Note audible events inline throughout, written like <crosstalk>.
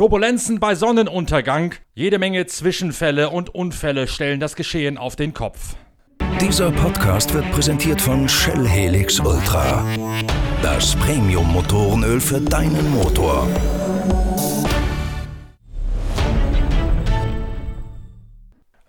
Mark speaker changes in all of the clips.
Speaker 1: Turbulenzen bei Sonnenuntergang, jede Menge Zwischenfälle und Unfälle stellen das Geschehen auf den Kopf.
Speaker 2: Dieser Podcast wird präsentiert von Shell Helix Ultra. Das Premium-Motorenöl für deinen Motor.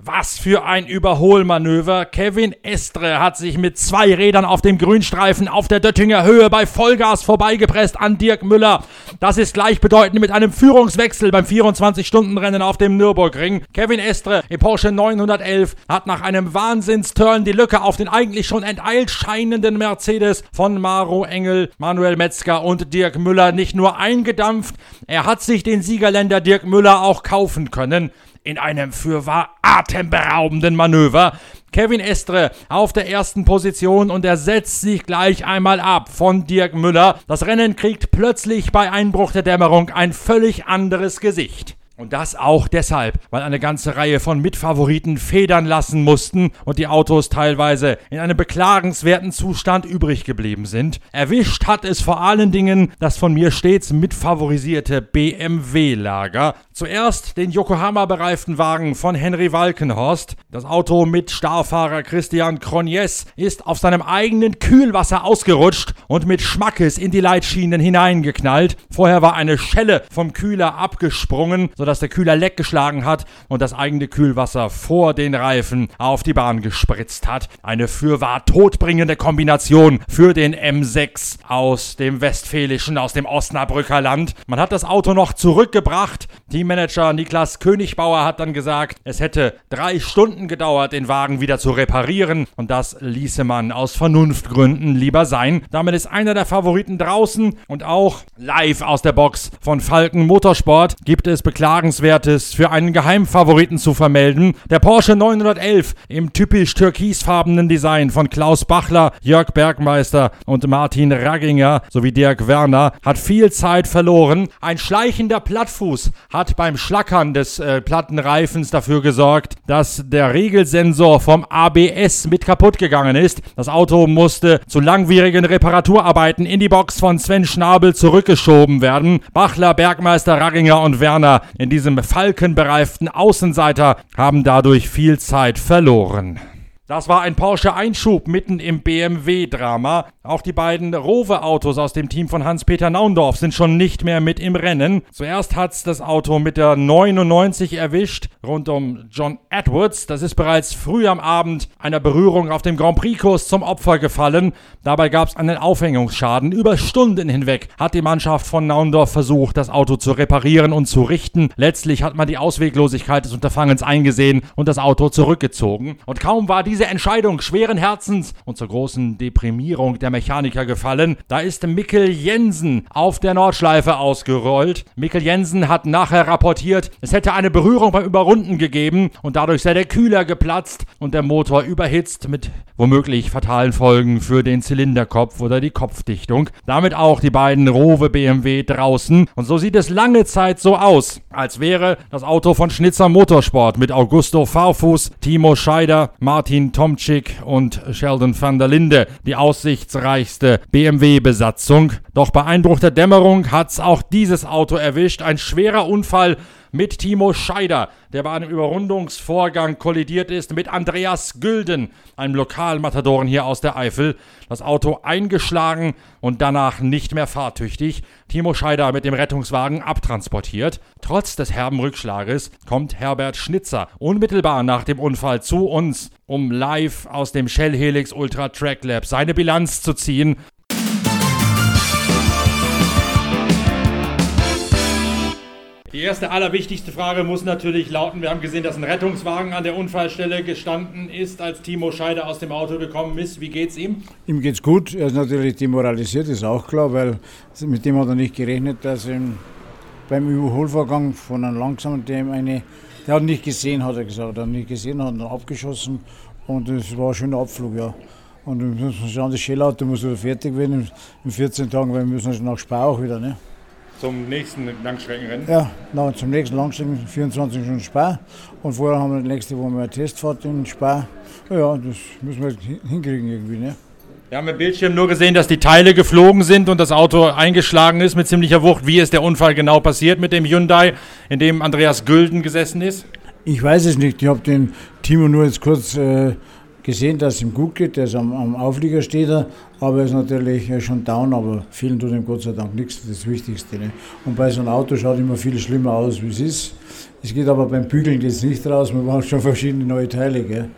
Speaker 1: Was für ein Überholmanöver. Kevin Estre hat sich mit zwei Rädern auf dem Grünstreifen auf der Döttinger Höhe bei Vollgas vorbeigepresst an Dirk Müller. Das ist gleichbedeutend mit einem Führungswechsel beim 24-Stunden-Rennen auf dem Nürburgring. Kevin Estre im Porsche 911 hat nach einem Wahnsinnsturn die Lücke auf den eigentlich schon enteilt scheinenden Mercedes von Maro Engel, Manuel Metzger und Dirk Müller nicht nur eingedampft, er hat sich den Siegerländer Dirk Müller auch kaufen können in einem fürwahr atemberaubenden Manöver. Kevin Estre auf der ersten Position und er setzt sich gleich einmal ab von Dirk Müller. Das Rennen kriegt plötzlich bei Einbruch der Dämmerung ein völlig anderes Gesicht. Und das auch deshalb, weil eine ganze Reihe von Mitfavoriten federn lassen mussten und die Autos teilweise in einem beklagenswerten Zustand übrig geblieben sind. Erwischt hat es vor allen Dingen das von mir stets mitfavorisierte BMW-Lager. Zuerst den Yokohama bereiften Wagen von Henry Walkenhorst. Das Auto mit Starfahrer Christian Cronjes ist auf seinem eigenen Kühlwasser ausgerutscht und mit Schmackes in die Leitschienen hineingeknallt. Vorher war eine Schelle vom Kühler abgesprungen, sodass dass der Kühler leck geschlagen hat und das eigene Kühlwasser vor den Reifen auf die Bahn gespritzt hat. Eine fürwahr todbringende Kombination für den M6 aus dem Westfälischen, aus dem Osnabrücker Land. Man hat das Auto noch zurückgebracht. Teammanager Niklas Königbauer hat dann gesagt, es hätte drei Stunden gedauert, den Wagen wieder zu reparieren und das ließe man aus Vernunftgründen lieber sein. Damit ist einer der Favoriten draußen und auch live aus der Box von Falken Motorsport gibt es Beklagen Beklagenswertes für einen Geheimfavoriten zu vermelden. Der Porsche 911 im typisch türkisfarbenen Design von Klaus Bachler, Jörg Bergmeister und Martin Ragginger sowie Dirk Werner hat viel Zeit verloren. Ein schleichender Plattfuß hat beim Schlackern des äh, Plattenreifens dafür gesorgt, dass der Regelsensor vom ABS mit kaputt gegangen ist. Das Auto musste zu langwierigen Reparaturarbeiten in die Box von Sven Schnabel zurückgeschoben werden. Bachler, Bergmeister, Ragginger und Werner in diesem falkenbereiften Außenseiter haben dadurch viel Zeit verloren. Das war ein Porsche-Einschub mitten im BMW-Drama. Auch die beiden Rover-Autos aus dem Team von Hans-Peter Naundorf sind schon nicht mehr mit im Rennen. Zuerst hat's das Auto mit der 99 erwischt, rund um John Edwards. Das ist bereits früh am Abend einer Berührung auf dem Grand Prix-Kurs zum Opfer gefallen. Dabei gab's einen Aufhängungsschaden. Über Stunden hinweg hat die Mannschaft von Naundorf versucht, das Auto zu reparieren und zu richten. Letztlich hat man die Ausweglosigkeit des Unterfangens eingesehen und das Auto zurückgezogen. Und kaum war diese diese Entscheidung schweren Herzens und zur großen Deprimierung der Mechaniker gefallen, da ist Mikkel Jensen auf der Nordschleife ausgerollt. Mikkel Jensen hat nachher rapportiert, es hätte eine Berührung beim Überrunden gegeben und dadurch sei der Kühler geplatzt und der Motor überhitzt mit womöglich fatalen Folgen für den Zylinderkopf oder die Kopfdichtung. Damit auch die beiden Rowe BMW draußen und so sieht es lange Zeit so aus, als wäre das Auto von Schnitzer Motorsport mit Augusto Farfuß, Timo Scheider, Martin Tomczyk und Sheldon van der Linde die aussichtsreichste BMW-Besatzung. Doch bei Einbruch der Dämmerung hat's auch dieses Auto erwischt. Ein schwerer Unfall mit Timo Scheider, der bei einem Überrundungsvorgang kollidiert ist, mit Andreas Gülden, einem Lokalmatadoren hier aus der Eifel. Das Auto eingeschlagen und danach nicht mehr fahrtüchtig. Timo Scheider mit dem Rettungswagen abtransportiert. Trotz des herben Rückschlages kommt Herbert Schnitzer unmittelbar nach dem Unfall zu uns, um live aus dem Shell Helix Ultra Track Lab seine Bilanz zu ziehen Die erste allerwichtigste Frage muss natürlich lauten, wir haben gesehen, dass ein Rettungswagen an der Unfallstelle gestanden ist, als Timo Scheider aus dem Auto gekommen ist. Wie geht's ihm?
Speaker 3: Ihm geht's gut. Er ist natürlich demoralisiert, ist auch klar, weil mit dem hat er nicht gerechnet, dass ihm beim Überholvorgang von einem langsamen dem eine, der hat nicht gesehen, hat er gesagt, er hat nicht gesehen, hat ihn abgeschossen und es war ein schöner Abflug, ja. Und wir müssen schauen, das Schellauto muss wieder fertig werden in 14 Tagen, weil wir müssen nach Spar auch wieder, ne?
Speaker 1: Zum nächsten Langstreckenrennen?
Speaker 3: Ja, na, zum nächsten Langstrecken 24 Stunden Spar. Und vorher haben wir nächste Woche eine Testfahrt in Spar. Ja, das müssen wir hinkriegen irgendwie. Ne?
Speaker 1: Wir haben im Bildschirm nur gesehen, dass die Teile geflogen sind und das Auto eingeschlagen ist mit ziemlicher Wucht. Wie ist der Unfall genau passiert mit dem Hyundai, in dem Andreas Gülden gesessen ist?
Speaker 3: Ich weiß es nicht. Ich habe den Timo nur jetzt kurz äh, gesehen, dass es ihm gut geht. Der ist am, am Auflieger steht er, aber er ist natürlich äh, schon down. Aber vielen tut ihm Gott sei Dank nichts. Das ist das Wichtigste. Ne? Und bei so einem Auto schaut immer viel schlimmer aus, wie es ist. Es geht aber beim Bügeln jetzt nicht raus. Wir brauchen schon verschiedene neue Teile. Gell?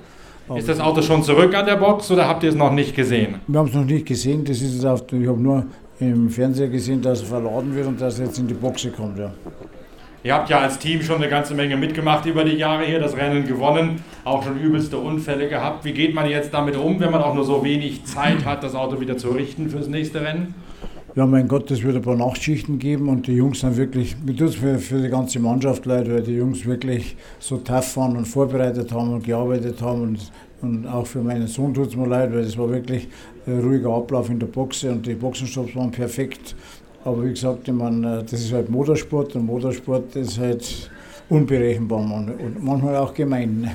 Speaker 1: Ist das Auto schon zurück an der Box oder habt ihr es noch nicht gesehen?
Speaker 3: Wir haben es noch nicht gesehen. Das ist auf, ich habe nur im Fernseher gesehen, dass er verladen wird und dass er jetzt in die Boxe kommt. Ja.
Speaker 1: Ihr habt ja als Team schon eine ganze Menge mitgemacht über die Jahre hier, das Rennen gewonnen, auch schon übelste Unfälle gehabt. Wie geht man jetzt damit um, wenn man auch nur so wenig Zeit hat, das Auto wieder zu richten fürs nächste Rennen?
Speaker 3: Ja, mein Gott, es wird ein paar Nachtschichten geben und die Jungs sind wirklich, mir tut es für, für die ganze Mannschaft leid, weil die Jungs wirklich so tough waren und vorbereitet haben und gearbeitet haben und, und auch für meinen Sohn tut es mir leid, weil es war wirklich ein ruhiger Ablauf in der Boxe und die Boxenstopps waren perfekt. Aber wie gesagt, ich meine, das ist halt Motorsport und Motorsport ist halt unberechenbar und manchmal auch gemein.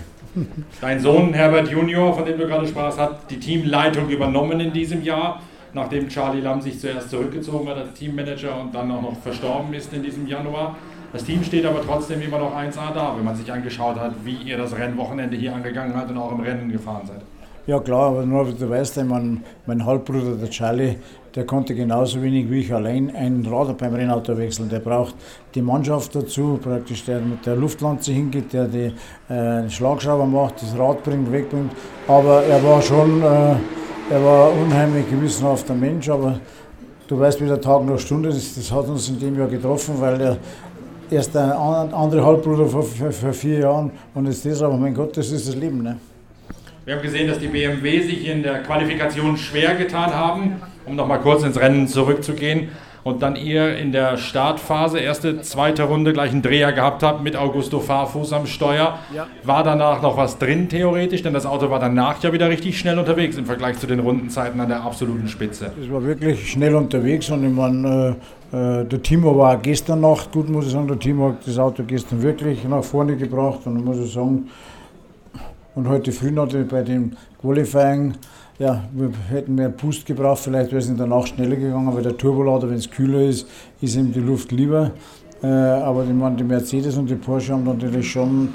Speaker 1: Dein Sohn Herbert Junior, von dem du gerade sprachst, hat die Teamleitung übernommen in diesem Jahr nachdem Charlie Lamm sich zuerst zurückgezogen hat als Teammanager und dann auch noch verstorben ist in diesem Januar. Das Team steht aber trotzdem immer noch 1A da, wenn man sich angeschaut hat, wie ihr das Rennwochenende hier angegangen habt und auch im Rennen gefahren seid.
Speaker 3: Ja klar, aber nur du weißt, mein, mein Halbbruder, der Charlie, der konnte genauso wenig wie ich allein ein Rad beim Rennauto wechseln. Der braucht die Mannschaft dazu, praktisch der mit der Luftlanze hingeht, der die äh, Schlagschrauber macht, das Rad bringt, wegbringt. Aber er war schon... Äh, er war ein unheimlich gewissenhafter Mensch, aber du weißt, wie der Tag noch Stunde ist. Das hat uns in dem Jahr getroffen, weil er erst ein anderer Halbbruder vor, vor, vier Jahren und ist das, aber mein Gott, das ist das Leben. Ne?
Speaker 1: Wir haben gesehen, dass die BMW sich in der Qualifikation schwer getan haben, um nochmal kurz ins Rennen zurückzugehen und dann ihr in der Startphase, erste, zweite Runde gleich einen Dreher gehabt habt mit Augusto Fahrfuß am Steuer. Ja. War danach noch was drin theoretisch, denn das Auto war danach ja wieder richtig schnell unterwegs im Vergleich zu den Rundenzeiten an der absoluten Spitze.
Speaker 3: Es war wirklich schnell unterwegs und ich meine, äh, äh, der Timo war gestern Nacht gut, muss ich sagen, der Timo hat das Auto gestern wirklich nach vorne gebracht und muss ich sagen, und heute früh ich bei dem Qualifying ja, wir hätten mehr Pust gebraucht, vielleicht wäre es in der Nacht schneller gegangen, weil der Turbolader, wenn es kühler ist, ist ihm die Luft lieber. Äh, aber die, man, die Mercedes und die Porsche haben natürlich schon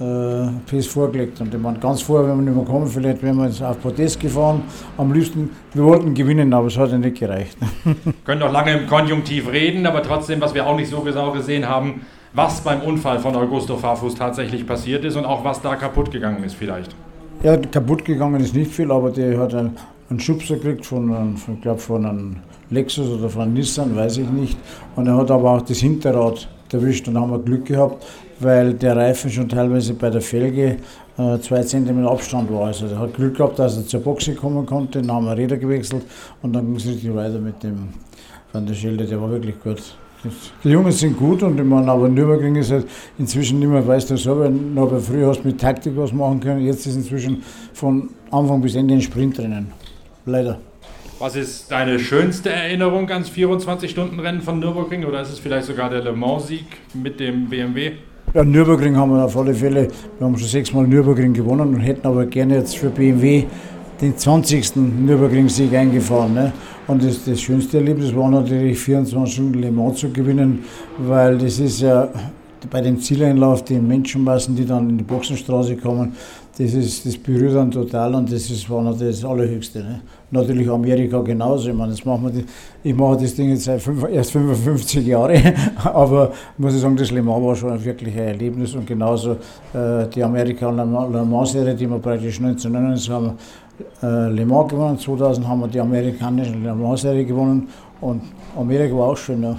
Speaker 3: äh, PS vorgelegt. Und ich meine, ganz vorher, wenn wir nicht mehr kommen, vielleicht wären wir jetzt auf Podest gefahren. Am liebsten, wir wollten gewinnen, aber es hat ja nicht gereicht. <laughs>
Speaker 1: können noch lange im Konjunktiv reden, aber trotzdem, was wir auch nicht so genau gesehen haben, was beim Unfall von Augusto Farfus tatsächlich passiert ist und auch was da kaputt gegangen ist vielleicht.
Speaker 3: Ja, kaputt gegangen ist nicht viel, aber der hat einen, Schubser gekriegt von, ich glaube, von einem Lexus oder von einem Nissan, weiß ich nicht. Und er hat aber auch das Hinterrad erwischt und haben wir Glück gehabt, weil der Reifen schon teilweise bei der Felge äh, zwei Zentimeter Abstand war. Also er hat Glück gehabt, dass er zur Boxe kommen konnte, dann haben wir Räder gewechselt und dann ging es richtig weiter mit dem Van der Schilde, der war wirklich gut. Die Jungs sind gut und ich meine, aber Nürburgring ist halt inzwischen nicht mehr, weißt du selber, bei früher hast du mit Taktik was machen können, jetzt ist inzwischen von Anfang bis Ende ein Sprint drinnen. Leider.
Speaker 1: Was ist deine schönste Erinnerung ans 24-Stunden-Rennen von Nürburgring oder ist es vielleicht sogar der Le Mans-Sieg mit dem BMW?
Speaker 3: Ja, Nürburgring haben wir auf alle Fälle, wir haben schon sechsmal Nürburgring gewonnen und hätten aber gerne jetzt für BMW den 20. Nürburgring-Sieg eingefahren. Ne? Und das, das schönste Erlebnis war natürlich 24 Stunden Le Mans zu gewinnen, weil das ist ja bei dem Zieleinlauf die Menschenmassen, die dann in die Boxenstraße kommen, das, ist, das berührt dann total und das ist, war natürlich das Allerhöchste. Ne? Natürlich Amerika genauso. Ich, meine, das machen wir, ich mache das Ding jetzt seit fünf, erst 55 Jahre, <laughs> aber muss ich sagen, das Le Mans war schon ein Erlebnis und genauso äh, die Amerika Le Mans-Serie, die wir praktisch 1999 haben, äh, Le Mans gewonnen, 2000 haben wir die amerikanische Le Mans-Serie gewonnen und Amerika war auch schön. Ja.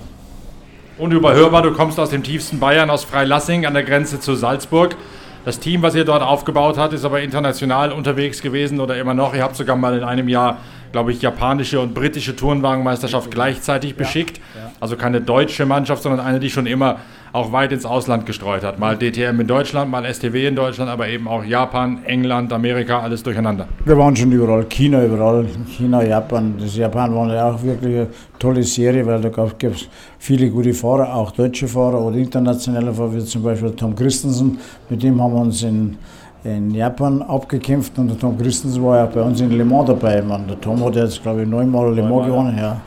Speaker 1: Unüberhörbar, du kommst aus dem tiefsten Bayern, aus Freilassing an der Grenze zu Salzburg. Das Team, was ihr dort aufgebaut habt, ist aber international unterwegs gewesen oder immer noch. Ihr habt sogar mal in einem Jahr, glaube ich, japanische und britische Tourenwagenmeisterschaft gleichzeitig beschickt. Also keine deutsche Mannschaft, sondern eine, die schon immer auch weit ins Ausland gestreut hat. Mal DTM in Deutschland, mal STW in Deutschland, aber eben auch Japan, England, Amerika, alles durcheinander.
Speaker 3: Wir waren schon überall, China überall, China, Japan. Das Japan war ja auch wirklich eine tolle Serie, weil da gab es viele gute Fahrer, auch deutsche Fahrer oder internationale Fahrer, wie zum Beispiel Tom Christensen. Mit dem haben wir uns in in Japan abgekämpft und der Tom Christensen war ja bei uns in Le Mans dabei. Man, der Tom hat jetzt, glaube ich, neunmal Le Mans gewonnen. Ja.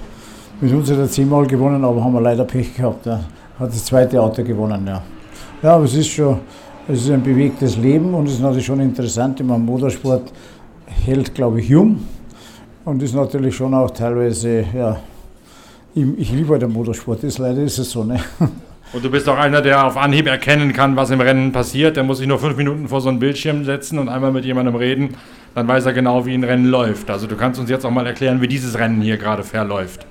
Speaker 3: Mit uns hat er zehnmal gewonnen, aber haben wir leider Pech gehabt. Er hat das zweite Auto gewonnen. Ja, ja aber es ist schon es ist ein bewegtes Leben und es ist natürlich schon interessant. Im Motorsport hält, glaube ich, jung und ist natürlich schon auch teilweise, ja, ich, ich liebe halt den Motorsport, ist leider ist es so. Ne? <laughs>
Speaker 1: Und du bist auch einer, der auf Anhieb erkennen kann, was im Rennen passiert. Der muss sich nur fünf Minuten vor so einen Bildschirm setzen und einmal mit jemandem reden. Dann weiß er genau, wie ein Rennen läuft. Also du kannst uns jetzt auch mal erklären, wie dieses Rennen hier gerade verläuft.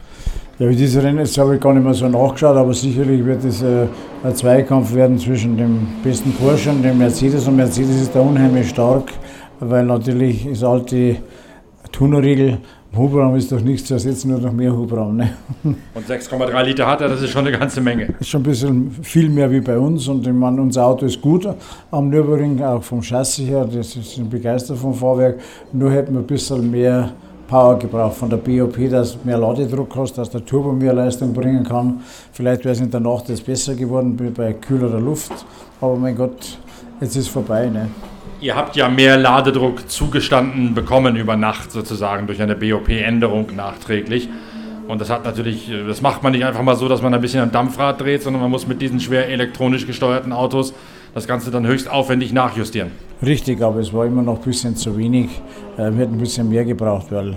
Speaker 3: Ja, wie dieses Rennen jetzt habe ich gar nicht mehr so nachgeschaut, aber sicherlich wird es äh, ein Zweikampf werden zwischen dem besten Porsche und dem Mercedes. Und Mercedes ist da unheimlich stark, weil natürlich ist alte Tunerregel Hubraum ist doch nichts zu ersetzen, nur noch mehr Hubraum. Ne?
Speaker 1: Und 6,3 Liter hat er, das ist schon eine ganze Menge.
Speaker 3: Das ist schon ein bisschen viel mehr wie bei uns. Und ich meine, unser Auto ist gut am Nürburgring, auch vom Chassis her. Das ist begeistert vom Fahrwerk. Nur hätten wir ein bisschen mehr Power gebraucht von der BOP, dass mehr Ladedruck hast, dass der Turbo mehr Leistung bringen kann. Vielleicht wäre es in der Nacht jetzt besser geworden bei kühlerer Luft. Aber mein Gott, jetzt ist es vorbei. Ne?
Speaker 1: Ihr habt ja mehr Ladedruck zugestanden bekommen über Nacht sozusagen durch eine BOP-Änderung nachträglich. Und das hat natürlich, das macht man nicht einfach mal so, dass man ein bisschen am Dampfrad dreht, sondern man muss mit diesen schwer elektronisch gesteuerten Autos das Ganze dann höchst aufwendig nachjustieren.
Speaker 3: Richtig, aber es war immer noch ein bisschen zu wenig. Äh, wir hätten ein bisschen mehr gebraucht, weil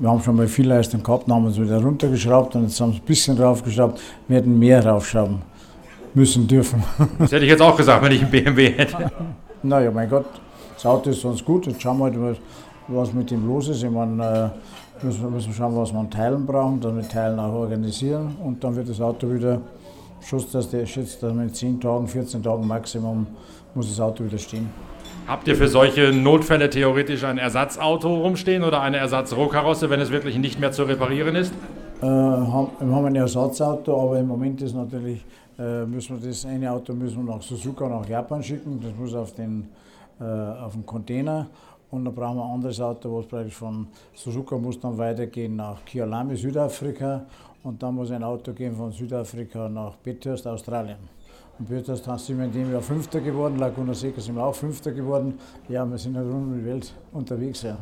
Speaker 3: wir haben schon mal viel Leistung gehabt, dann haben wir es wieder runtergeschraubt und jetzt haben wir es ein bisschen raufgeschraubt. Wir hätten mehr raufschrauben müssen dürfen.
Speaker 1: Das hätte ich jetzt auch gesagt, wenn ich einen BMW hätte. <laughs>
Speaker 3: Naja, mein Gott, das Auto ist sonst gut. Jetzt schauen wir halt, was mit ihm los ist. Ich meine, äh, müssen, müssen schauen, was wir an Teilen brauchen, dann mit Teilen auch organisieren und dann wird das Auto wieder Schuss, dass der schätzt, dass in 10 Tagen, 14 Tagen Maximum muss das Auto wieder stehen.
Speaker 1: Habt ihr für solche Notfälle theoretisch ein Ersatzauto rumstehen oder eine Ersatzrohkarosse, wenn es wirklich nicht mehr zu reparieren ist?
Speaker 3: Äh, haben, wir haben ein Ersatzauto, aber im Moment ist natürlich, müssen wir das eine Auto müssen wir nach Suzuka, nach Japan schicken. Das muss auf den, äh, auf den Container. Und dann brauchen wir ein anderes Auto, was praktisch von Suzuka muss dann weitergehen nach Kialami, Südafrika. Und dann muss ein Auto gehen von Südafrika nach Bathurst, Australien. Und Bathurst sind wir in dem Jahr Fünfter geworden, Laguna Seca sind wir auch Fünfter geworden. Ja, wir sind halt rund um die Welt unterwegs. Ja.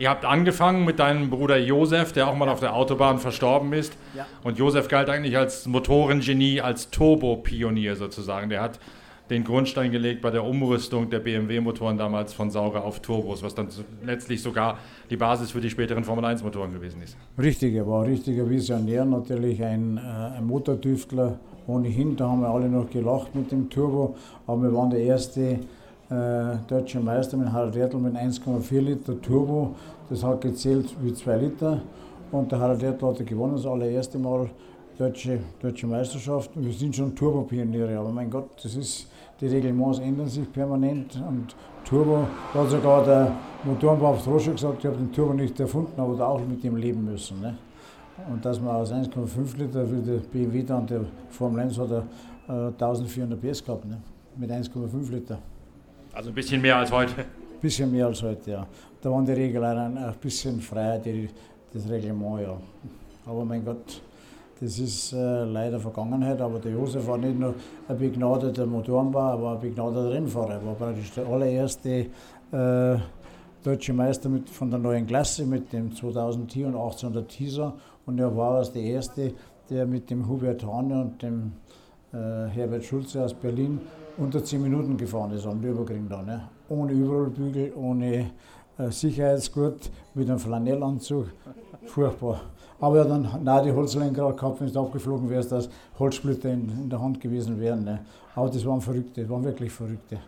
Speaker 1: Ihr habt angefangen mit deinem Bruder Josef, der auch mal auf der Autobahn verstorben ist. Ja. Und Josef galt eigentlich als Motorengenie, als Turbo-Pionier sozusagen. Der hat den Grundstein gelegt bei der Umrüstung der BMW-Motoren damals von Sauger auf Turbos, was dann letztlich sogar die Basis für die späteren Formel-1-Motoren gewesen ist.
Speaker 3: Richtig, er war ein richtiger Visionär, natürlich ein, äh, ein Motortüftler ohnehin. Da haben wir alle noch gelacht mit dem Turbo, aber wir waren der erste äh, deutsche Meister mit Harald Ertl mit 1,4 Liter Turbo. Das hat gezählt wie 2 Liter und der Harald Ertl hat gewonnen, das allererste Mal deutsche, deutsche Meisterschaft. Und wir sind schon Turbo-Pioniere, aber mein Gott, das ist die Reglements ändern sich permanent und Turbo, da hat sogar der Motorenbauer Troscher gesagt, ich habe den Turbo nicht erfunden, aber da auch mit ihm leben müssen. Ne? Und dass man aus 1,5 Liter für der BMW dann, der Formel 1 hat er äh, 1400 PS gehabt, ne? mit 1,5 Liter.
Speaker 1: Also ein bisschen mehr als heute?
Speaker 3: Ein <laughs> bisschen mehr als heute, ja. Da waren die Regeln ein bisschen freier, die, das Reglement, ja. Aber mein Gott, das ist äh, leider Vergangenheit, aber der Josef war nicht nur ein begnadeter Motorenbauer, er war ein begnadeter Rennfahrer. Er war praktisch der allererste äh, deutsche Meister mit, von der neuen Klasse mit dem 2010 und 1800 Teaser. Und er war als der erste, der mit dem Hubert Hane und dem Herbert Schulze aus Berlin unter 10 Minuten gefahren ist am Nürburgring da. Ne? Ohne Überrollbügel, ohne äh, Sicherheitsgurt, mit einem Flanellanzug. Furchtbar. Aber er hat dann nein, die Holzlenker gehabt, wenn es abgeflogen wäre, dass Holzsplitter in, in, der Hand gewesen wären. Ne. Aber das waren Verrückte, das waren wirklich Verrückte.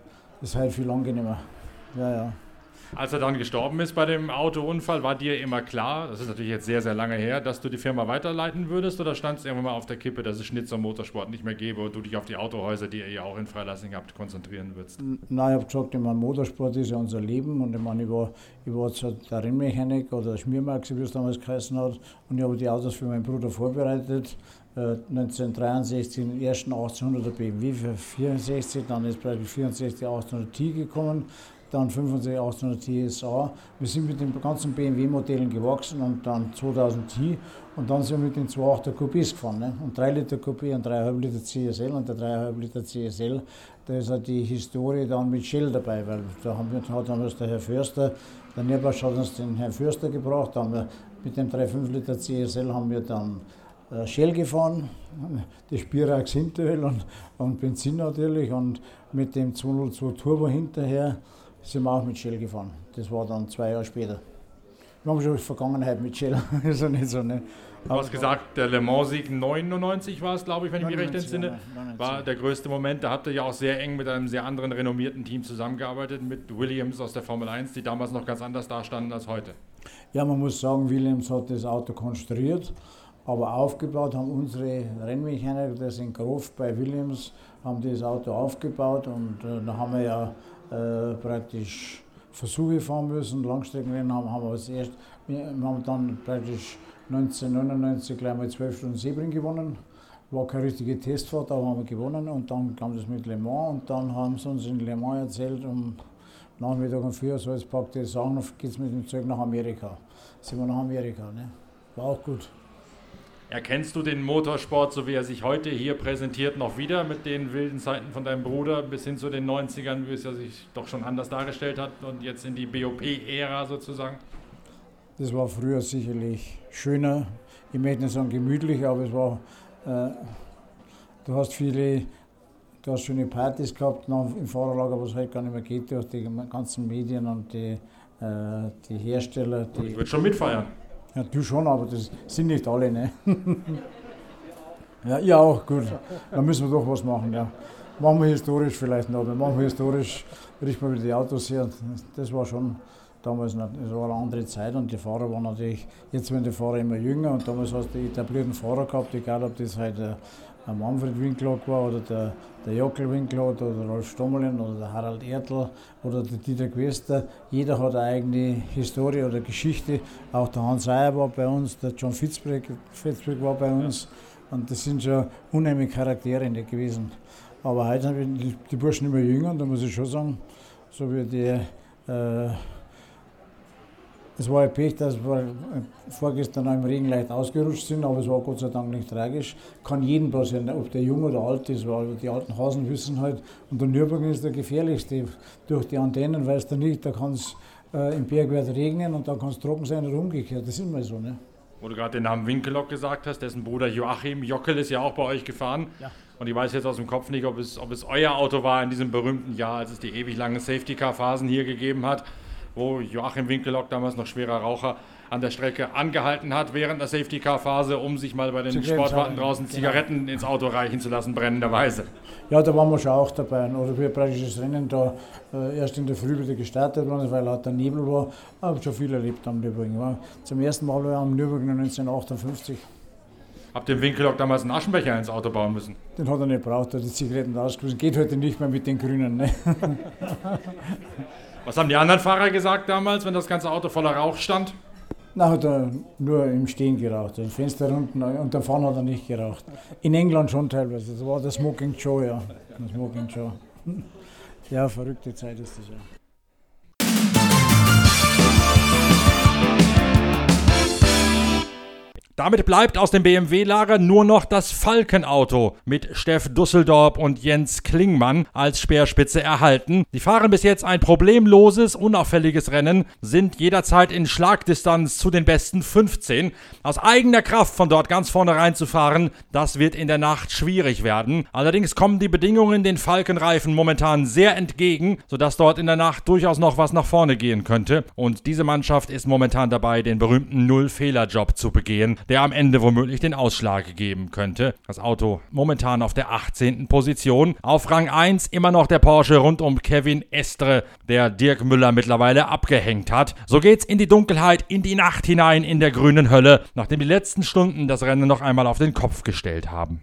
Speaker 3: Das ist halt viel angenehmer. Ja, ja.
Speaker 1: Als er dann gestorben ist bei dem Autounfall, war dir immer klar, das ist natürlich jetzt sehr, sehr lange her, dass du die Firma weiterleiten würdest oder stand es irgendwann mal auf der Kippe, dass es Schnitzer Motorsport nicht mehr gäbe und du dich auf die Autohäuser, die ihr ja auch in Freilassing habt, konzentrieren würdest?
Speaker 3: Nein, ich habe gesagt, ich meine, Motorsport ist ja unser Leben und ich meine, ich war, ich war der Rennmechanik oder Schmiermaxi, wie es damals geheißen hat, und ich habe die Autos für meinen Bruder vorbereitet. 1963 den ersten 1800er BMW für 64, dann ist praktisch 64 1800 T gekommen dann 65, 800 TSA. Wir sind mit den ganzen BMW-Modellen gewachsen und dann 2010 und dann sind wir mit den 2.8er Coupés gefahren. Ne? Und 3 Liter Coupé und 3,5 Liter CSL und der 3,5 Liter CSL, da ist halt die Historie dann mit Shell dabei, weil da haben wir, hat damals der Herr Förster, der Nierbasch hat uns den Herrn Förster gebracht, haben wir mit dem 3,5 Liter CSL haben wir dann äh, Shell gefahren, das Spirax Hinteröl und, und Benzin natürlich und mit dem 202 Turbo hinterher sind wir auch mit Shell gefahren. Das war dann zwei Jahre später. Wir haben schon Vergangenheit mit Shell. ja <laughs> nicht so, ne?
Speaker 1: Du hast gesagt, der Le Mans-Sieg 99 war es, glaube ich, wenn ich mich recht entsinne. War der größte Moment. Da habt ihr ja auch sehr eng mit einem sehr anderen renommierten Team zusammengearbeitet, mit Williams aus der Formel 1, die damals noch ganz anders dastanden als heute.
Speaker 3: Ja, man muss sagen, Williams hat das Auto konstruiert, aber aufgebaut haben unsere Rennmechaniker, das in Grof bei Williams, haben das Auto aufgebaut und äh, da haben wir ja äh, praktisch Versuche fahren müssen, Langstreckenrennen haben, haben wir als erst, wir haben dann praktisch 1999 gleich mal 12 Stunden Sebring gewonnen. War keine richtige Testfahrt, aber haben wir gewonnen und dann kam das mit Le Mans und dann haben sie uns in Le Mans erzählt, um Nachmittag und früh, so packt ihr sagen, geht es mit dem Zeug nach Amerika. Sind wir nach Amerika, ne? War auch gut.
Speaker 1: Erkennst du den Motorsport, so wie er sich heute hier präsentiert, noch wieder mit den wilden Zeiten von deinem Bruder bis hin zu den 90ern, wie es er sich doch schon anders dargestellt hat und jetzt in die BOP-Ära sozusagen?
Speaker 3: Das war früher sicherlich schöner, ich möchte nicht sagen gemütlich, aber es war, äh, du hast viele, du hast schöne Partys gehabt im Fahrerlager, was heute gar nicht mehr geht, durch die ganzen Medien und die, äh, die Hersteller. Die
Speaker 1: ich würde schon mitfeiern.
Speaker 3: Ja, du schon, aber das sind nicht alle, ne? <laughs> ja, ich auch, gut. Da müssen wir doch was machen, ja. Machen wir historisch vielleicht noch, aber machen wir historisch, richten wir wieder die Autos her. Das war schon damals das war eine andere Zeit und die Fahrer waren natürlich, jetzt werden die Fahrer immer jünger und damals hast du die etablierten Fahrer gehabt, egal ob das halt der Manfred Winklock war oder der, der Jockel Winklock oder der Rolf Stommelin oder der Harald Ertl oder der Dieter Quester. Jeder hat eine eigene Historie oder Geschichte. Auch der Hans Eier war bei uns, der John Fitzbrück war bei uns. Und das sind schon unheimliche Charaktere gewesen. Aber heute sind die, die Burschen immer jünger und da muss ich schon sagen, so wie die äh, es war ein Pech, dass wir vorgestern im Regen leicht ausgerutscht sind, aber es war Gott sei Dank nicht tragisch. Kann jeden passieren, ob der jung oder alt ist, weil die alten Hasen wissen halt, und der Nürburgring ist der gefährlichste durch die Antennen, weißt du nicht, da kann es äh, im Bergwert regnen und da kann es trocken sein oder umgekehrt. Das ist immer so. Ne?
Speaker 1: Wo du gerade den Namen Winkelock gesagt hast, dessen Bruder Joachim Jockel ist ja auch bei euch gefahren. Ja. Und ich weiß jetzt aus dem Kopf nicht, ob es, ob es euer Auto war in diesem berühmten Jahr, als es die ewig langen Safety-Car-Phasen hier gegeben hat wo Joachim Winkelock, damals noch schwerer Raucher, an der Strecke angehalten hat während der Safety-Car-Phase, um sich mal bei den Sportwarten draußen genau. Zigaretten ins Auto reichen zu lassen, brennenderweise.
Speaker 3: Ja, da waren wir schon auch dabei. Oder wir praktisch das Rennen da äh, erst in der Früh wieder gestartet waren, weil lauter Nebel war. Habe schon viel erlebt am Nürburgring. War zum ersten Mal war am Nürburgring 1958.
Speaker 1: Habt ihr dem Winkelock damals einen Aschenbecher ins Auto bauen müssen?
Speaker 3: Den hat er nicht braucht, er hat die Zigaretten ausgewiesen. Geht heute nicht mehr mit den Grünen. Ne? <laughs>
Speaker 1: Was haben die anderen Fahrer gesagt damals, wenn das ganze Auto voller Rauch stand?
Speaker 3: Na, hat er nur im Stehen geraucht. Das Fenster unten und der vorne hat er nicht geraucht. In England schon teilweise. Das war der Smoking Joe, ja. Der Smoking Joe. <laughs> Ja, verrückte Zeit ist das ja.
Speaker 1: Damit bleibt aus dem BMW-Lager nur noch das Falkenauto mit Steff Dusseldorp und Jens Klingmann als Speerspitze erhalten. Die fahren bis jetzt ein problemloses, unauffälliges Rennen, sind jederzeit in Schlagdistanz zu den besten 15. Aus eigener Kraft von dort ganz vorne reinzufahren, das wird in der Nacht schwierig werden. Allerdings kommen die Bedingungen den Falkenreifen momentan sehr entgegen, sodass dort in der Nacht durchaus noch was nach vorne gehen könnte. Und diese Mannschaft ist momentan dabei, den berühmten Null-Fehler-Job zu begehen der am Ende womöglich den Ausschlag geben könnte. Das Auto momentan auf der 18. Position. Auf Rang 1 immer noch der Porsche rund um Kevin Estre, der Dirk Müller mittlerweile abgehängt hat. So geht's in die Dunkelheit, in die Nacht hinein in der grünen Hölle, nachdem die letzten Stunden das Rennen noch einmal auf den Kopf gestellt haben.